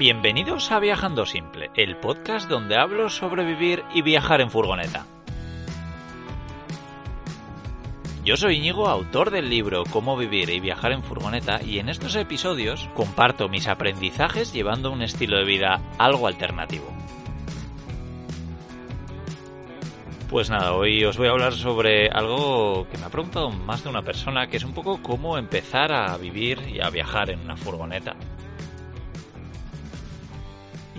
Bienvenidos a Viajando Simple, el podcast donde hablo sobre vivir y viajar en furgoneta. Yo soy Íñigo, autor del libro Cómo vivir y viajar en furgoneta y en estos episodios comparto mis aprendizajes llevando un estilo de vida algo alternativo. Pues nada, hoy os voy a hablar sobre algo que me ha preguntado más de una persona, que es un poco cómo empezar a vivir y a viajar en una furgoneta.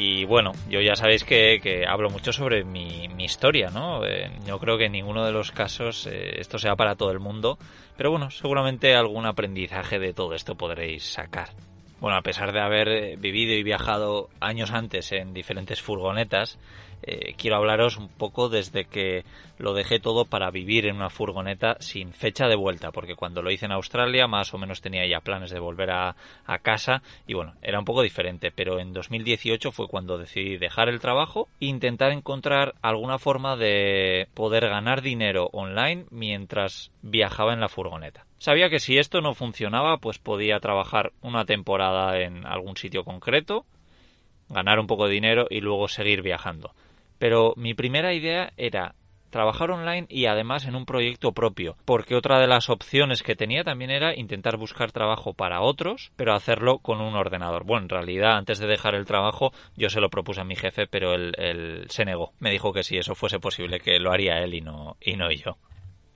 Y bueno, yo ya sabéis que, hablo mucho sobre mi, historia, ¿no? Eh, yo creo que en ninguno de los casos eh, esto sea para todo el mundo, pero bueno, seguramente algún aprendizaje de todo esto podréis sacar. Bueno, a pesar de haber eh, vivido y viajado años antes en diferentes furgonetas, eh, quiero hablaros un poco desde que lo dejé todo para vivir en una furgoneta sin fecha de vuelta, porque cuando lo hice en Australia más o menos tenía ya planes de volver a, casa y bueno, era un poco diferente, pero en 2018 fue cuando decidí dejar el trabajo e intentar encontrar alguna forma de poder ganar dinero online mientras viajaba en la furgoneta. Sabía que si esto no funcionaba, pues podía trabajar una temporada en algún sitio concreto, ganar un poco de dinero y luego seguir viajando. Pero mi primera idea era trabajar online y además en un proyecto propio, porque otra de las opciones que tenía también era intentar buscar trabajo para otros, pero hacerlo con un ordenador. Bueno, en realidad antes de dejar el trabajo yo se lo propuse a mi jefe, pero él, él se negó. Me dijo que si eso fuese posible que lo haría él y no, y no yo.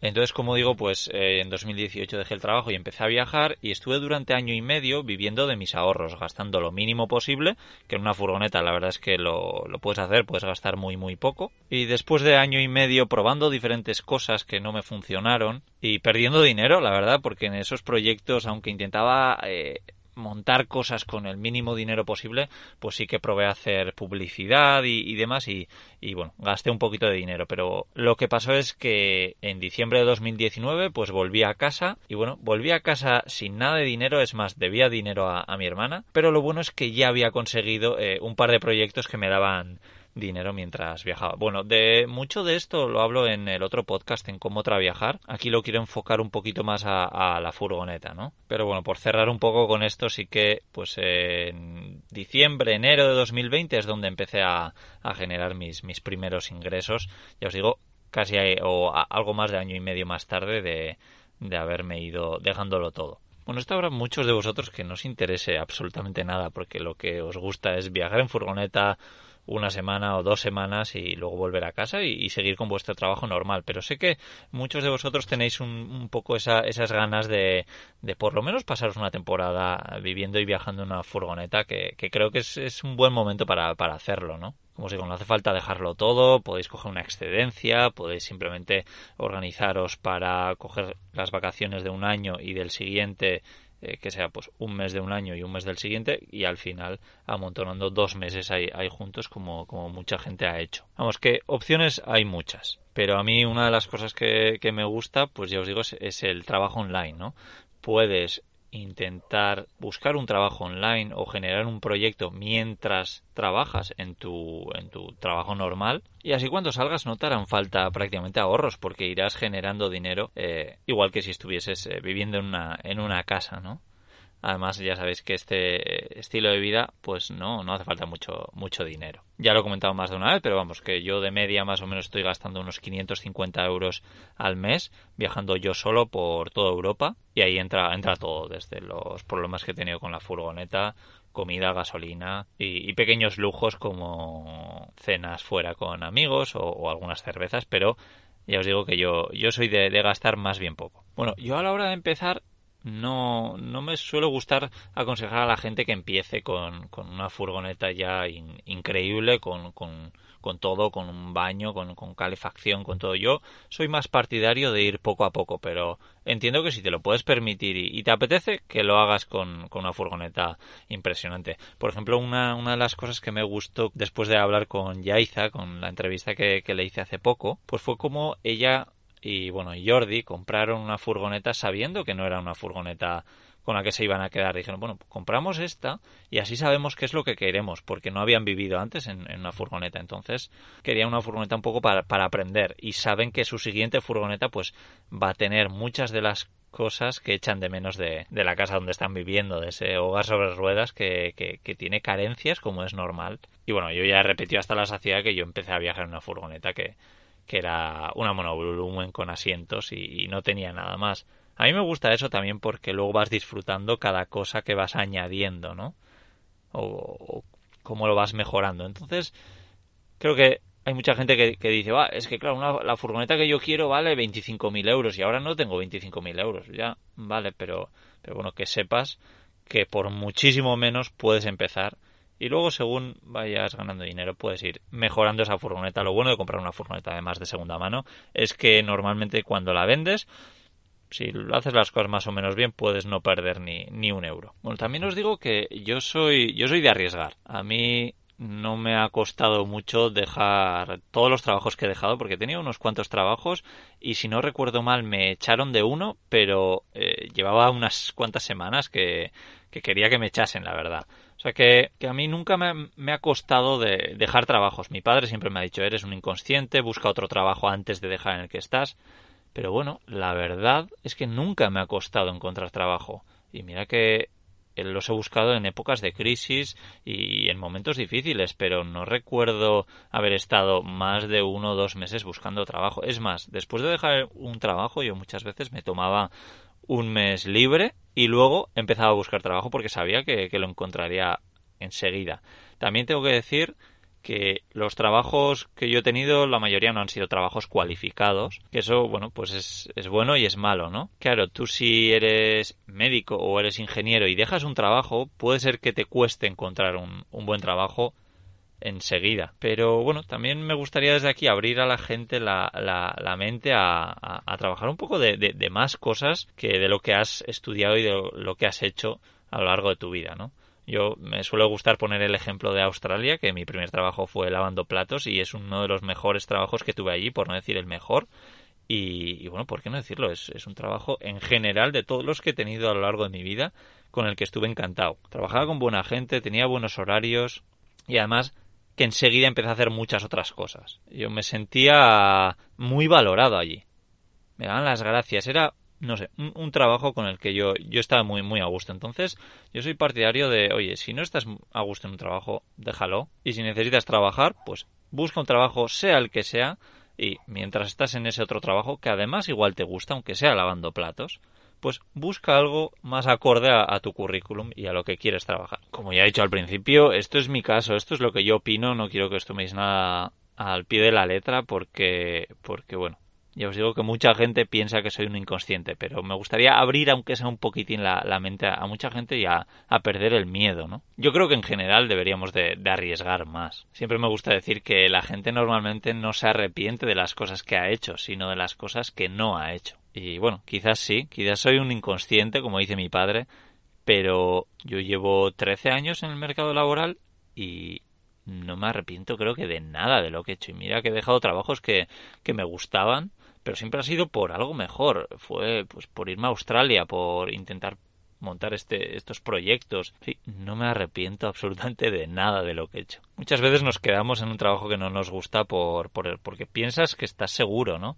Entonces, como digo, pues eh, en 2018 dejé el trabajo y empecé a viajar y estuve durante año y medio viviendo de mis ahorros, gastando lo mínimo posible, que en una furgoneta la verdad es que lo, lo puedes hacer, puedes gastar muy muy poco. Y después de año y medio probando diferentes cosas que no me funcionaron y perdiendo dinero, la verdad, porque en esos proyectos, aunque intentaba eh, montar cosas con el mínimo dinero posible, pues sí que probé a hacer publicidad y, demás y, y, bueno, gasté un poquito de dinero, pero lo que pasó es que en diciembre de 2019 pues volví a casa y bueno, volví a casa sin nada de dinero, es más, debía dinero a, mi hermana, pero lo bueno es que ya había conseguido eh, un par de proyectos que me daban dinero mientras viajaba. Bueno, de mucho de esto lo hablo en el otro podcast en cómo viajar. Aquí lo quiero enfocar un poquito más a, la furgoneta, ¿no? Pero bueno, por cerrar un poco con esto, sí que pues en diciembre, enero de 2020 es donde empecé a, generar mis, mis primeros ingresos. Ya os digo, casi o algo más de año y medio más tarde de, de haberme ido dejándolo todo. Bueno, esto habrá muchos de vosotros que no os interese absolutamente nada porque lo que os gusta es viajar en furgoneta una semana o dos semanas y luego volver a casa y, seguir con vuestro trabajo normal. Pero sé que muchos de vosotros tenéis un, poco esas ganas de, de, por lo menos pasaros una temporada viviendo y viajando en una furgoneta que, creo que es, un buen momento para, hacerlo, ¿no? Como digo, no hace falta dejarlo todo, podéis coger una excedencia, podéis simplemente organizaros para coger las vacaciones de un año y del siguiente eh, que sea pues un mes de un año y un mes del siguiente y al final amontonando dos meses ahí, juntos como, como mucha gente ha hecho. Vamos, que opciones hay muchas. Pero a mí una de las cosas que, que me gusta, pues ya os digo, es el trabajo online, ¿no? Puedes intentar buscar un trabajo online o generar un proyecto mientras trabajas en tu, en tu trabajo normal y así cuando salgas no te harán falta prácticamente ahorros porque irás generando dinero eh, igual que si estuvieses eh, viviendo en una, en una casa, ¿no? Además, ya sabéis que este estilo de vida, pues no, no hace falta mucho, mucho dinero. Ya lo he comentado más de una vez, pero vamos, que yo de media más o menos estoy gastando unos 550 euros al mes viajando yo solo por toda Europa y ahí entra, entra todo, desde los problemas que he tenido con la furgoneta, comida, gasolina y, pequeños lujos como cenas fuera con amigos o, algunas cervezas, pero ya os digo que yo, yo soy de, de gastar más bien poco. Bueno, yo a la hora de empezar no, no me suele gustar aconsejar a la gente que empiece con, con una furgoneta ya increíble, con, con, con, todo, con un baño, con, con, calefacción, con todo. Yo soy más partidario de ir poco a poco, pero entiendo que si te lo puedes permitir y, te apetece, que lo hagas con, con, una furgoneta impresionante. Por ejemplo, una, una de las cosas que me gustó después de hablar con Yaiza, con la entrevista que, que le hice hace poco, pues fue como ella y bueno, Jordi compraron una furgoneta sabiendo que no era una furgoneta con la que se iban a quedar. Dijeron, bueno, compramos esta y así sabemos qué es lo que queremos, porque no habían vivido antes en, una furgoneta. Entonces, querían una furgoneta un poco para, para, aprender y saben que su siguiente furgoneta pues va a tener muchas de las cosas que echan de menos de, la casa donde están viviendo, de ese hogar sobre ruedas que, que, tiene carencias como es normal. Y bueno, yo ya he repetido hasta la saciedad que yo empecé a viajar en una furgoneta que, que era una monovolumen con asientos y, no tenía nada más. A mí me gusta eso también porque luego vas disfrutando cada cosa que vas añadiendo, ¿no? O, cómo lo vas mejorando. Entonces, creo que hay mucha gente que, dice, va, es que claro, la furgoneta que yo quiero vale 25.000 euros y ahora no tengo 25.000 euros. Ya, vale, pero, pero bueno, que sepas que por muchísimo menos puedes empezar y luego según vayas ganando dinero puedes ir mejorando esa furgoneta. Lo bueno de comprar una furgoneta además de segunda mano es que normalmente cuando la vendes si haces las cosas más o menos bien, puedes no perder ni, ni un euro. Bueno, también os digo que yo soy, yo soy de arriesgar. A mí no me ha costado mucho dejar todos los trabajos que he dejado, porque tenía unos cuantos trabajos y si no recuerdo mal me echaron de uno, pero eh, llevaba unas cuantas semanas que, que, quería que me echasen, la verdad. Sea que, a mí nunca me, me, ha costado de dejar trabajos. Mi padre siempre me ha dicho, eres un inconsciente, busca otro trabajo antes de dejar en el que estás. Pero bueno, la verdad es que nunca me ha costado encontrar trabajo. Y mira que los he buscado en épocas de crisis y en momentos difíciles, pero no recuerdo haber estado más de uno o dos meses buscando trabajo. Es más, después de dejar un trabajo, yo muchas veces me tomaba un mes libre y luego empezaba a buscar trabajo porque sabía que, que lo encontraría enseguida. También tengo que decir que los trabajos que yo he tenido, la mayoría no han sido trabajos cualificados, que eso, bueno, pues es, es, bueno y es malo, ¿no? Claro, tú si eres médico o eres ingeniero y dejas un trabajo, puede ser que te cueste encontrar un, un buen trabajo enseguida. Pero bueno, también me gustaría desde aquí abrir a la gente la, la, mente a, a, trabajar un poco de, de, más cosas que de lo que has estudiado y de lo que has hecho a lo largo de tu vida, ¿no? Yo me suele gustar poner el ejemplo de Australia, que mi primer trabajo fue lavando platos y es uno de los mejores trabajos que tuve allí, por no decir el mejor. Y, bueno, ¿por qué no decirlo? Es, es, un trabajo en general de todos los que he tenido a lo largo de mi vida con el que estuve encantado. Trabajaba con buena gente, tenía buenos horarios y además que enseguida empecé a hacer muchas otras cosas. Yo me sentía muy valorado allí. Me daban las gracias. Era no sé, un, trabajo con el que yo, yo estaba muy, muy a gusto. Entonces, yo soy partidario de, oye, si no estás a gusto en un trabajo, déjalo. Y si necesitas trabajar, pues busca un trabajo, sea el que sea, y mientras estás en ese otro trabajo, que además igual te gusta, aunque sea lavando platos, pues busca algo más acorde a, tu currículum y a lo que quieres trabajar. Como ya he dicho al principio, esto es mi caso, esto es lo que yo opino, no quiero que os toméis nada al pie de la letra porque, porque bueno, ya os digo que mucha gente piensa que soy un inconsciente, pero me gustaría abrir, aunque sea un poquitín, la, mente a, mucha gente y a, perder el miedo, ¿no? Yo creo que en general deberíamos de, arriesgar más. Siempre me gusta decir que la gente normalmente no se arrepiente de las cosas que ha hecho, sino de las cosas que no ha hecho. Y bueno, quizás sí, quizás soy un inconsciente, como dice mi padre, pero yo llevo 13 años en el mercado laboral y no me arrepiento creo que de nada de lo que he hecho. Y mira que he dejado trabajos que, que me gustaban pero siempre ha sido por algo mejor. Fue pues por irme a Australia, por intentar montar este, estos proyectos. Sí, no me arrepiento absolutamente de nada de lo que he hecho. Muchas veces nos quedamos en un trabajo que no nos gusta por, por porque piensas que estás seguro, ¿no?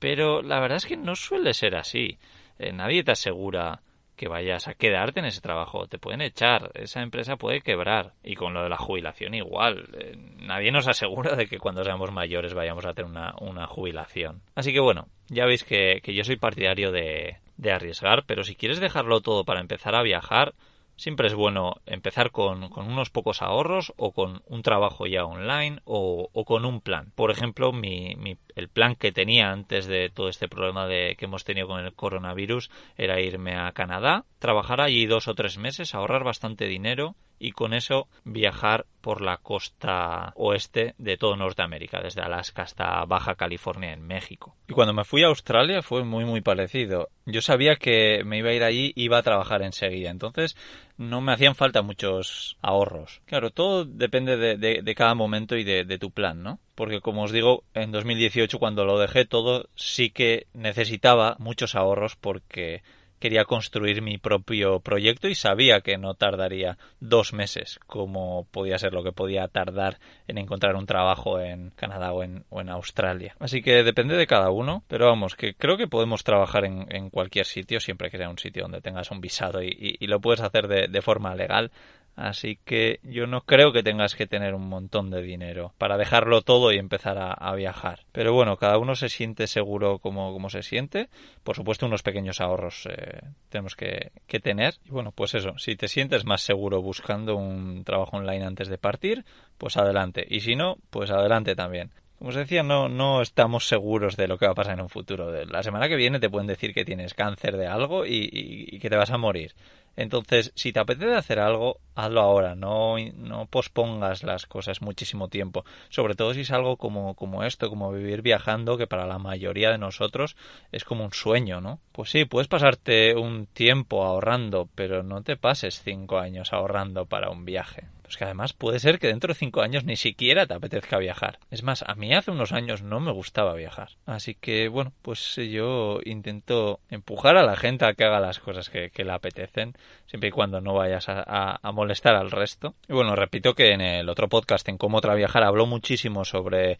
Pero la verdad es que no suele ser así. Eh, nadie te asegura que vayas a quedarte en ese trabajo. Te pueden echar, esa empresa puede quebrar. Y con lo de la jubilación igual. Eh, nadie nos asegura de que cuando seamos mayores vayamos a tener una, una jubilación. Así que bueno, ya veis que, que yo soy partidario de, de arriesgar, pero si quieres dejarlo todo para empezar a viajar, Siempre es bueno empezar con, con, unos pocos ahorros o con un trabajo ya online o, o con un plan. Por ejemplo, mi, mi, el plan que tenía antes de todo este problema de, que hemos tenido con el coronavirus era irme a Canadá, trabajar allí dos o tres meses, ahorrar bastante dinero y con eso viajar por la costa oeste de todo Norteamérica, desde Alaska hasta Baja California en México. Y cuando me fui a Australia fue muy muy parecido. Yo sabía que me iba a ir allí, iba a trabajar enseguida, entonces no me hacían falta muchos ahorros. Claro, todo depende de, cada momento y de, de tu plan, ¿no? Porque como os digo, en 2018 cuando lo dejé todo sí que necesitaba muchos ahorros porque quería construir mi propio proyecto y sabía que no tardaría dos meses como podía ser lo que podía tardar en encontrar un trabajo en Canadá o en, Australia. Así que depende de cada uno, pero vamos, que creo que podemos trabajar en, en cualquier sitio, siempre que sea un sitio donde tengas un visado y, y, lo puedes hacer de, de forma legal. Así que yo no creo que tengas que tener un montón de dinero para dejarlo todo y empezar a, viajar. Pero bueno, cada uno se siente seguro como, como se siente. Por supuesto, unos pequeños ahorros eh, tenemos que, que, tener. Y bueno, pues eso, si te sientes más seguro buscando un trabajo online antes de partir, pues adelante. Y si no, pues adelante también. Como os decía, no, no estamos seguros de lo que va a pasar en un futuro. La semana que viene te pueden decir que tienes cáncer de algo y que te vas a morir. Entonces, si te apetece hacer algo, hazlo ahora, no, no pospongas las cosas muchísimo tiempo. Sobre todo si es algo como, como esto, como vivir viajando, que para la mayoría de nosotros es como un sueño, ¿no? Pues sí, puedes pasarte un tiempo ahorrando, pero no te pases cinco años ahorrando para un viaje. Pues que además puede ser que dentro de cinco años ni siquiera te apetezca viajar. Es más, a mí hace unos años no me gustaba viajar. Así que bueno, pues yo intento empujar a la gente a que haga las cosas que, le apetecen, siempre y cuando no vayas a, molestar al resto. Y bueno, repito que en el otro podcast, en Cómo Otra Viajar, habló muchísimo sobre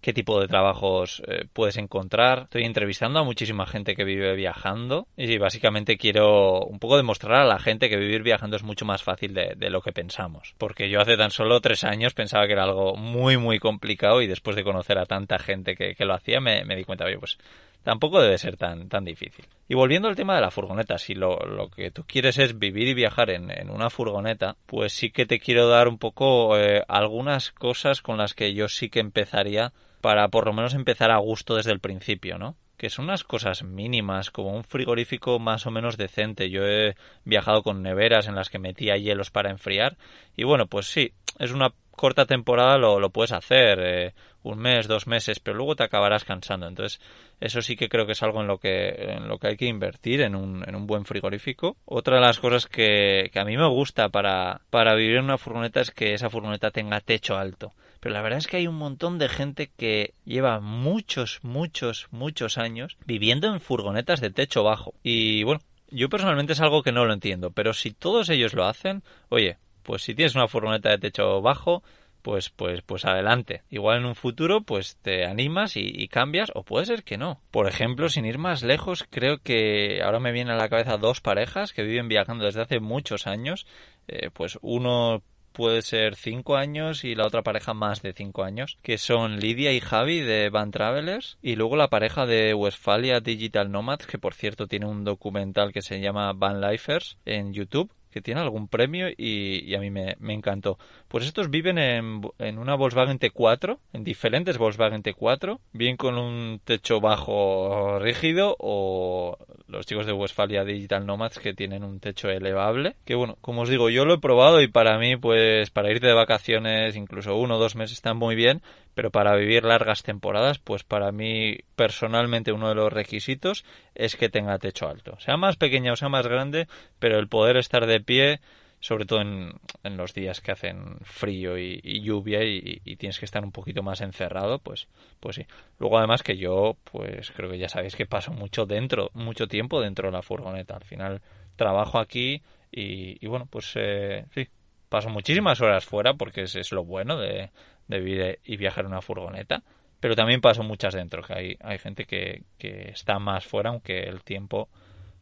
qué tipo de trabajos eh, puedes encontrar. Estoy entrevistando a muchísima gente que vive viajando y básicamente quiero un poco demostrar a la gente que vivir viajando es mucho más fácil de, lo que pensamos. Porque yo hace tan solo tres años pensaba que era algo muy muy complicado y después de conocer a tanta gente que, lo hacía me, di cuenta, oye, pues tampoco debe ser tan, tan difícil. Y volviendo al tema de la furgoneta, si lo, que tú quieres es vivir y viajar en, una furgoneta, pues sí que te quiero dar un poco eh, algunas cosas con las que yo sí que empezaría para por lo menos empezar a gusto desde el principio, ¿no? que son unas cosas mínimas, como un frigorífico más o menos decente. Yo he viajado con neveras en las que metía hielos para enfriar y bueno, pues sí, es una corta temporada lo, lo puedes hacer, eh, un mes, dos meses, pero luego te acabarás cansando. Entonces, eso sí que creo que es algo en lo que, en lo que hay que invertir, en un, en un buen frigorífico. Otra de las cosas que, que a mí me gusta para, para vivir en una furgoneta es que esa furgoneta tenga techo alto. Pero la verdad es que hay un montón de gente que lleva muchos, muchos, muchos años viviendo en furgonetas de techo bajo. Y bueno, yo personalmente es algo que no lo entiendo, pero si todos ellos lo hacen, oye, pues si tienes una furgoneta de techo bajo, pues, pues, pues adelante. Igual en un futuro, pues te animas y, cambias, o puede ser que no. Por ejemplo, sin ir más lejos, creo que ahora me vienen a la cabeza dos parejas que viven viajando desde hace muchos años. Eh, pues uno puede ser cinco años y la otra pareja más de cinco años, que son Lidia y Javi de Van Travelers y luego la pareja de Westfalia Digital Nomads, que por cierto tiene un documental que se llama Van Lifers en YouTube que tiene algún premio y, a mí me, encantó. Pues estos viven en, una Volkswagen T4, en diferentes Volkswagen T4, bien con un techo bajo rígido o los chicos de Westfalia Digital Nomads que tienen un techo elevable. Que bueno, como os digo, yo lo he probado y para mí, pues para irte de vacaciones, incluso uno o dos meses, están muy bien, pero para vivir largas temporadas, pues para mí personalmente uno de los requisitos es que tenga techo alto. Sea más pequeña o sea más grande, pero el poder estar de pie, sobre todo en, en los días que hacen frío y, lluvia y, tienes que estar un poquito más encerrado, pues, pues sí. Luego además que yo, pues creo que ya sabéis que paso mucho dentro, mucho tiempo dentro de la furgoneta. Al final trabajo aquí y, bueno, pues eh, sí, paso muchísimas horas fuera porque es, es lo bueno de, de vivir y viajar en una furgoneta. Pero también paso muchas dentro, que hay, hay gente que, que está más fuera, aunque el tiempo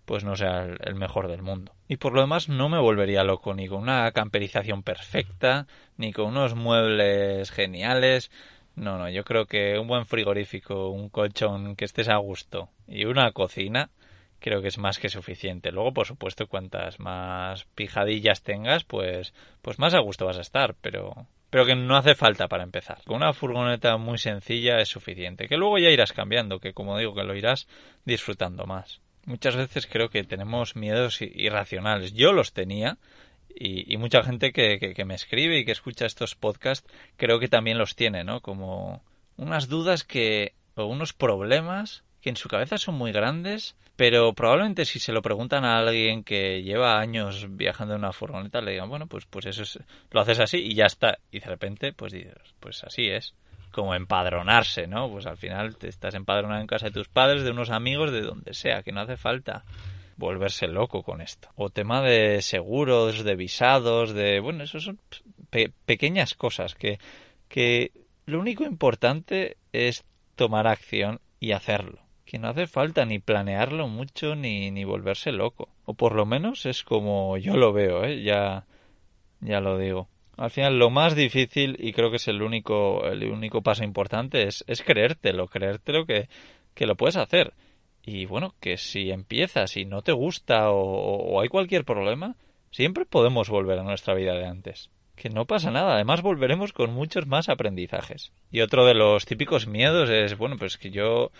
pues no sea el, mejor del mundo. Y por lo demás no me volvería loco ni con una camperización perfecta, ni con unos muebles geniales. No, no, yo creo que un buen frigorífico, un colchón que estés a gusto y una cocina, creo que es más que suficiente. Luego, por supuesto, cuantas más pijadillas tengas, pues, pues más a gusto vas a estar, pero, pero que no hace falta para empezar. Con una furgoneta muy sencilla es suficiente, que luego ya irás cambiando, que como digo, que lo irás disfrutando más. Muchas veces creo que tenemos miedos irracionales. Yo los tenía y, mucha gente que, que, me escribe y que escucha estos podcasts creo que también los tiene, ¿no? Como unas dudas que o unos problemas que en su cabeza son muy grandes, pero probablemente si se lo preguntan a alguien que lleva años viajando en una furgoneta, le digan, bueno, pues, pues eso es, lo haces así y ya está. Y de repente, pues dices, pues así es. Como empadronarse, ¿no? Pues al final te estás empadronado en casa de tus padres, de unos amigos, de donde sea, que no hace falta volverse loco con esto. O tema de seguros, de visados, de... Bueno, eso son pequeñas cosas que, que lo único importante es tomar acción y hacerlo. Que no hace falta ni planearlo mucho ni, ni volverse loco. O por lo menos es como yo lo veo, ¿eh? Ya, ya lo digo. Al final lo más difícil y creo que es el único, el único paso importante es, es creértelo, creértelo que, que lo puedes hacer. Y bueno, que si empiezas y no te gusta o, o, hay cualquier problema, siempre podemos volver a nuestra vida de antes. Que no pasa nada, además volveremos con muchos más aprendizajes. Y otro de los típicos miedos es, bueno, pues que yo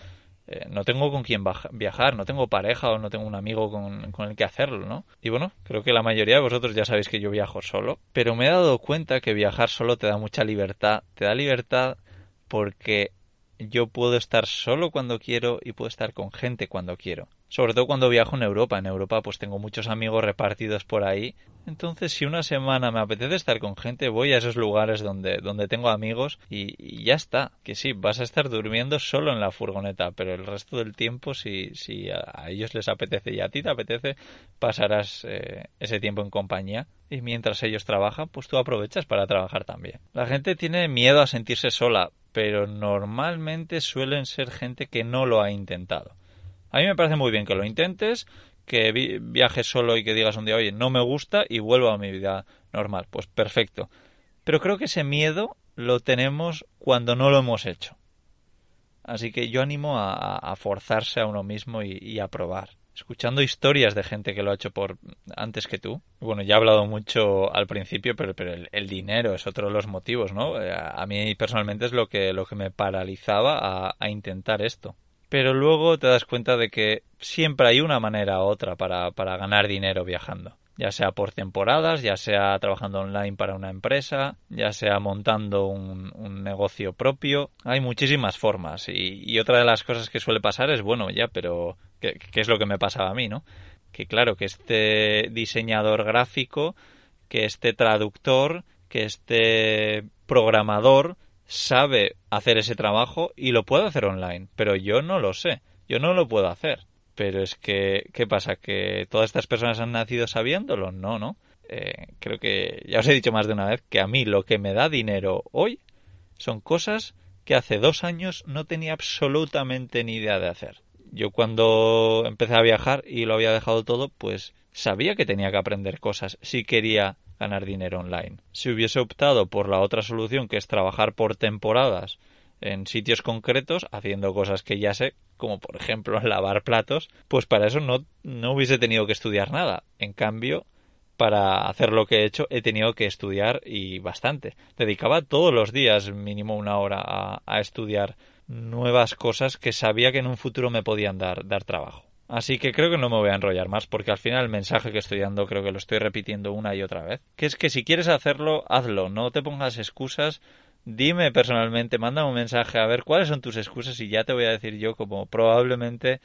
eh, no tengo con quién viajar, no tengo pareja o no tengo un amigo con, con, el que hacerlo, ¿no? Y bueno, creo que la mayoría de vosotros ya sabéis que yo viajo solo, pero me he dado cuenta que viajar solo te da mucha libertad, te da libertad porque yo puedo estar solo cuando quiero y puedo estar con gente cuando quiero. Sobre todo cuando viajo en Europa. En Europa pues tengo muchos amigos repartidos por ahí. Entonces si una semana me apetece estar con gente, voy a esos lugares donde, donde tengo amigos y, ya está. Que sí, vas a estar durmiendo solo en la furgoneta, pero el resto del tiempo si, si a, ellos les apetece y a ti te apetece, pasarás eh, ese tiempo en compañía. Y mientras ellos trabajan, pues tú aprovechas para trabajar también. La gente tiene miedo a sentirse sola, pero normalmente suelen ser gente que no lo ha intentado. A mí me parece muy bien que lo intentes, que viajes solo y que digas un día, oye, no me gusta y vuelvo a mi vida normal. Pues perfecto. Pero creo que ese miedo lo tenemos cuando no lo hemos hecho. Así que yo animo a, forzarse a uno mismo y, a probar. Escuchando historias de gente que lo ha hecho por antes que tú. Bueno, ya he hablado mucho al principio, pero, pero el, dinero es otro de los motivos, ¿no? Eh, a, mí personalmente es lo que, lo que me paralizaba a intentar esto pero luego te das cuenta de que siempre hay una manera u otra para, para ganar dinero viajando ya sea por temporadas, ya sea trabajando online para una empresa, ya sea montando un, un negocio propio. Hay muchísimas formas y, y, otra de las cosas que suele pasar es, bueno, ya, pero ¿qué, ¿qué, es lo que me pasaba a mí, no? Que claro, que este diseñador gráfico, que este traductor, que este programador, sabe hacer ese trabajo y lo puede hacer online, pero yo no lo sé, yo no lo puedo hacer. Pero es que, ¿qué pasa? ¿Que todas estas personas han nacido sabiéndolo? No, no. Eh, creo que ya os he dicho más de una vez que a mí lo que me da dinero hoy son cosas que hace dos años no tenía absolutamente ni idea de hacer. Yo cuando empecé a viajar y lo había dejado todo, pues sabía que tenía que aprender cosas si quería ganar dinero online. Si hubiese optado por la otra solución, que es trabajar por temporadas en sitios concretos, haciendo cosas que ya sé, como por ejemplo lavar platos, pues para eso no, no hubiese tenido que estudiar nada. En cambio, para hacer lo que he hecho he tenido que estudiar y bastante. Dedicaba todos los días mínimo una hora a, a estudiar nuevas cosas que sabía que en un futuro me podían dar, dar trabajo. Así que creo que no me voy a enrollar más porque al final el mensaje que estoy dando creo que lo estoy repitiendo una y otra vez. Que es que si quieres hacerlo, hazlo, no te pongas excusas. Dime personalmente, manda un mensaje a ver cuáles son tus excusas y ya te voy a decir yo como probablemente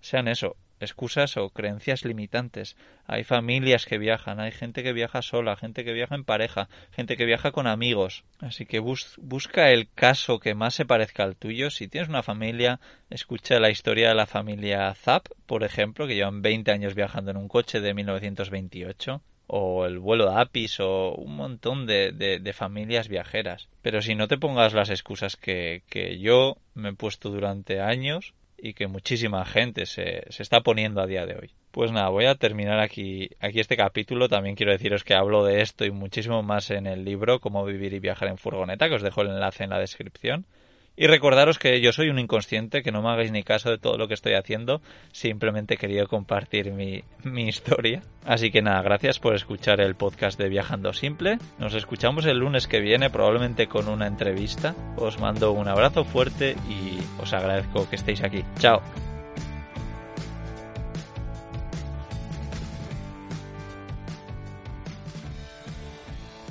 sean eso, excusas o creencias limitantes. Hay familias que viajan, hay gente que viaja sola, gente que viaja en pareja, gente que viaja con amigos. Así que busca el caso que más se parezca al tuyo. Si tienes una familia, escucha la historia de la familia Zap, por ejemplo, que llevan 20 años viajando en un coche de 1928 o el vuelo de Apis o un montón de, de, familias viajeras. Pero si no te pongas las excusas que, que yo me he puesto durante años, y que muchísima gente se, se está poniendo a día de hoy. Pues nada, voy a terminar aquí, aquí este capítulo. También quiero deciros que hablo de esto y muchísimo más en el libro Cómo vivir y viajar en furgoneta, que os dejo el enlace en la descripción. Y recordaros que yo soy un inconsciente, que no me hagáis ni caso de todo lo que estoy haciendo, simplemente quería compartir mi, mi historia. Así que nada, gracias por escuchar el podcast de Viajando Simple. Nos escuchamos el lunes que viene, probablemente con una entrevista. Os mando un abrazo fuerte y os agradezco que estéis aquí. Chao.